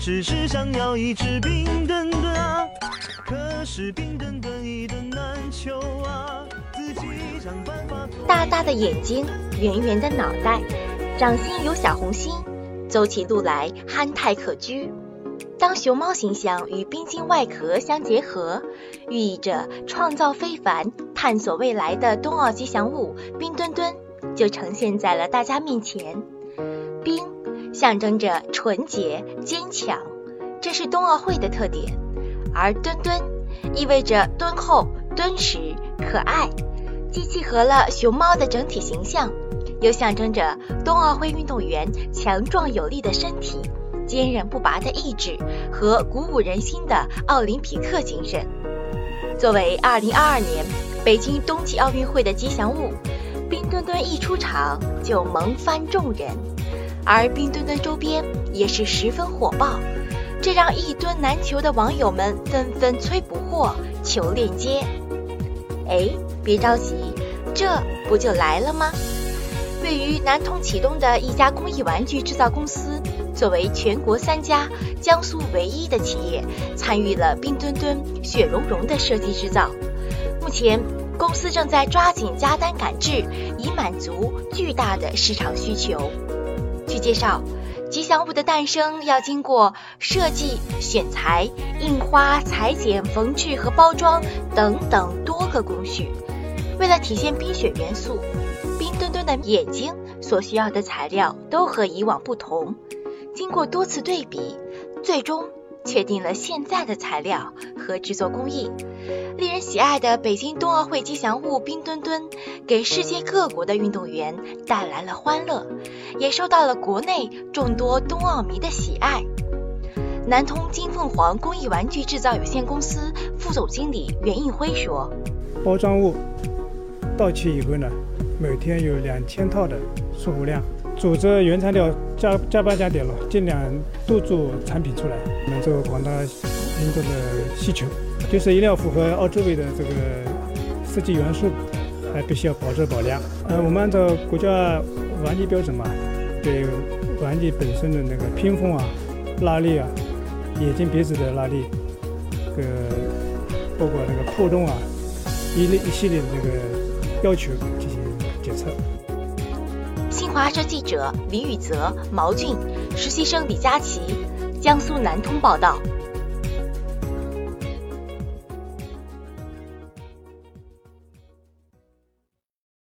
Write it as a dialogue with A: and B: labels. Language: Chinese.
A: 只是想要一只冰墩墩啊，可是冰墩墩一顿难求啊，自己想办法。
B: 大大的眼睛，圆圆的脑袋，掌心有小红心，走起路来憨态可掬。当熊猫形象与冰晶外壳相结合，寓意着创造非凡、探索未来的冬奥吉祥物冰墩墩就呈现在了大家面前。冰象征着纯洁、坚强，这是冬奥会的特点；而墩墩意味着敦厚、敦实、可爱，既契合了熊猫的整体形象，又象征着冬奥会运动员强壮有力的身体。坚韧不拔的意志和鼓舞人心的奥林匹克精神，作为2022年北京冬季奥运会的吉祥物，冰墩墩一出场就萌翻众人，而冰墩墩周边也是十分火爆，这让一墩难求的网友们纷纷催补货、求链接。哎，别着急，这不就来了吗？位于南通启东的一家工艺玩具制造公司。作为全国三家、江苏唯一的企业，参与了冰墩墩、雪融融的设计制造。目前，公司正在抓紧加单赶制，以满足巨大的市场需求。介绍，吉祥物的诞生要经过设计、选材、印花、裁剪、缝制和包装等等多个工序。为了体现冰雪元素，冰墩墩的眼睛所需要的材料都和以往不同。经过多次对比，最终确定了现在的材料和制作工艺。令人喜爱的北京冬奥会吉祥物冰墩墩，给世界各国的运动员带来了欢乐，也受到了国内众多冬奥迷的喜爱。南通金凤凰工艺玩具制造有限公司副总经理袁应辉说：“
C: 包装物到期以后呢，每天有两千套的出货量。”组织原材料加加班加点了，尽量多做产品出来，满足广大民众的需求。就是一定要符合澳洲味的这个设计元素，还必须要保质保量。呃，我们按照国家玩具标准嘛，对玩具本身的那个拼缝啊、拉力啊、眼睛鼻子的拉力，呃包括那个破洞啊，一类一系列的这个要求进行检测。
B: 新华社记者李宇泽、毛俊，实习生李佳琪，江苏南通报道。